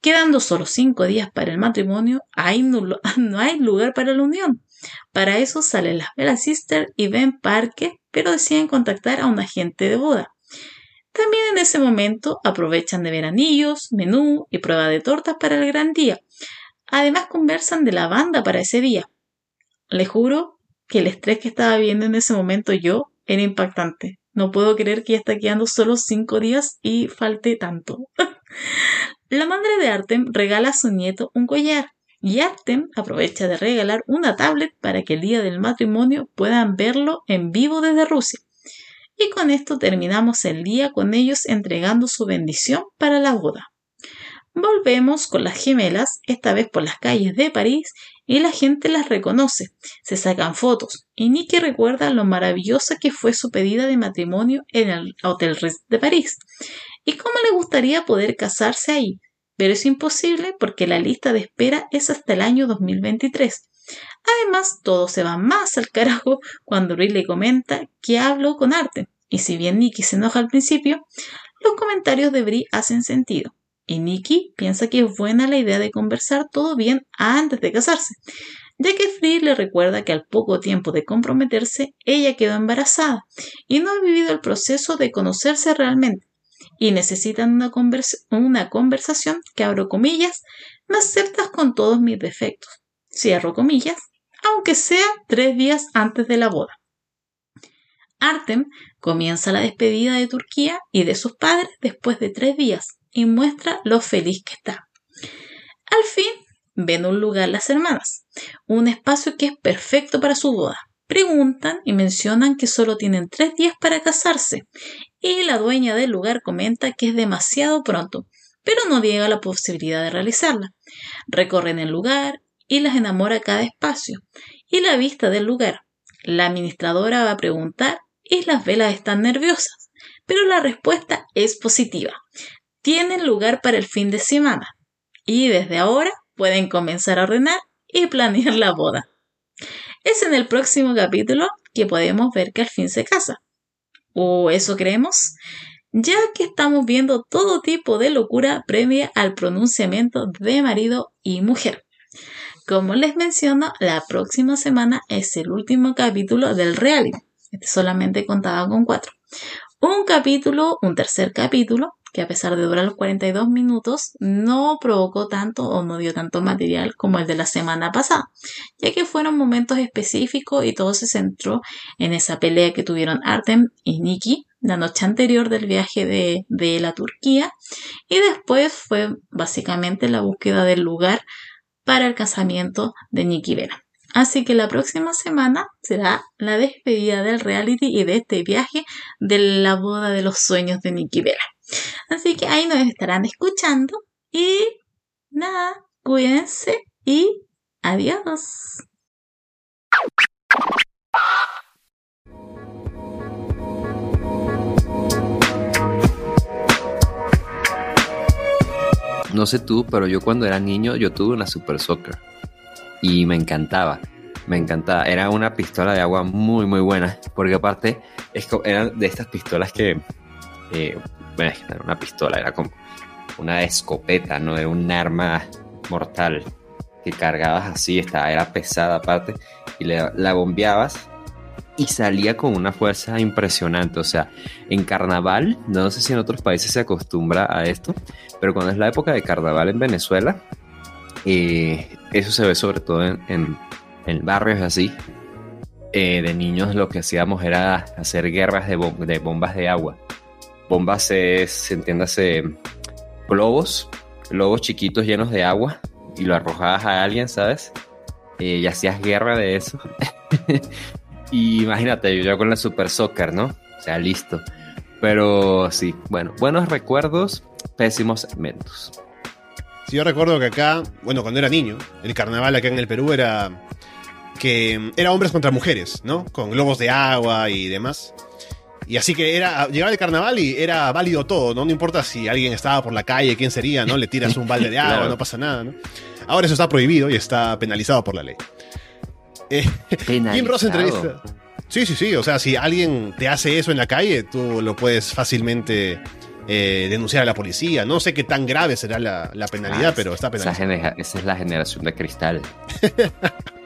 Quedando solo cinco días para el matrimonio, (laughs) no, hay lugar para la unión. Para eso salen las Bella Sister y Ben Parque pero deciden contactar a un agente de boda. También en ese momento aprovechan de ver anillos, menú y prueba de tortas para el gran día. Además conversan de la banda para ese día. Les juro que el estrés que estaba viendo en ese momento yo era impactante. No puedo creer que ya está quedando solo cinco días y falte tanto. (laughs) la madre de Artem regala a su nieto un collar y Artem aprovecha de regalar una tablet para que el día del matrimonio puedan verlo en vivo desde Rusia. Y con esto terminamos el día con ellos entregando su bendición para la boda. Volvemos con las gemelas, esta vez por las calles de París, y la gente las reconoce. Se sacan fotos, y Nicky recuerda lo maravillosa que fue su pedida de matrimonio en el Hotel Ritz de París, y cómo le gustaría poder casarse ahí. Pero es imposible porque la lista de espera es hasta el año 2023. Además, todo se va más al carajo cuando Ray le comenta que habló con Arte. Y si bien Nicky se enoja al principio, los comentarios de Brie hacen sentido. Y Nikki piensa que es buena la idea de conversar todo bien antes de casarse, ya que Free le recuerda que al poco tiempo de comprometerse, ella quedó embarazada y no ha vivido el proceso de conocerse realmente, y necesitan una, una conversación que abro comillas, me aceptas con todos mis defectos, cierro comillas, aunque sea tres días antes de la boda. Artem comienza la despedida de Turquía y de sus padres después de tres días, y muestra lo feliz que está. Al fin, ven un lugar las hermanas, un espacio que es perfecto para su boda. Preguntan y mencionan que solo tienen tres días para casarse, y la dueña del lugar comenta que es demasiado pronto, pero no niega la posibilidad de realizarla. Recorren el lugar y las enamora cada espacio, y la vista del lugar. La administradora va a preguntar y las velas están nerviosas, pero la respuesta es positiva tienen lugar para el fin de semana y desde ahora pueden comenzar a ordenar y planear la boda. Es en el próximo capítulo que podemos ver que al fin se casa. ¿O eso creemos? Ya que estamos viendo todo tipo de locura previa al pronunciamiento de marido y mujer. Como les menciono, la próxima semana es el último capítulo del reality. Este solamente contaba con cuatro. Un capítulo, un tercer capítulo, que a pesar de durar los 42 minutos, no provocó tanto o no dio tanto material como el de la semana pasada, ya que fueron momentos específicos y todo se centró en esa pelea que tuvieron Artem y Nikki la noche anterior del viaje de, de la Turquía y después fue básicamente la búsqueda del lugar para el casamiento de Nikki Vera. Así que la próxima semana será la despedida del reality y de este viaje de la boda de los sueños de Nikki Vera. Así que ahí nos estarán escuchando y nada, cuídense y adiós. No sé tú, pero yo cuando era niño yo tuve una Super Soccer y me encantaba. Me encantaba. Era una pistola de agua muy, muy buena. Porque aparte, eran de estas pistolas que eh, era una pistola, era como una escopeta, no era un arma mortal que cargabas así, estaba, era pesada aparte, y la bombeabas y salía con una fuerza impresionante. O sea, en carnaval, no sé si en otros países se acostumbra a esto, pero cuando es la época de carnaval en Venezuela, eh, eso se ve sobre todo en, en, barrios así. Eh, de niños lo que hacíamos era hacer guerras de, de bombas de agua bombas es, entiéndase, globos, globos chiquitos llenos de agua y lo arrojabas a alguien, ¿sabes? Eh, y hacías guerra de eso. (laughs) y imagínate, yo con la Super Soccer, ¿no? O sea, listo. Pero sí, bueno, buenos recuerdos, pésimos segmentos. Sí, yo recuerdo que acá, bueno, cuando era niño, el carnaval acá en el Perú era que era hombres contra mujeres, ¿no? Con globos de agua y demás. Y así que era, llegaba el carnaval y era válido todo, ¿no? No importa si alguien estaba por la calle, quién sería, ¿no? Le tiras un balde de (laughs) agua, no pasa nada, ¿no? Ahora eso está prohibido y está penalizado por la ley. (laughs) Eh, Jim Ross entrevista. Sí, sí, sí. O sea, si alguien te hace eso en la calle, tú lo puedes fácilmente eh, denunciar a la policía. No sé qué tan grave será la, penalidad, ah, pero está penalizado. esa es la generación de cristal. (laughs)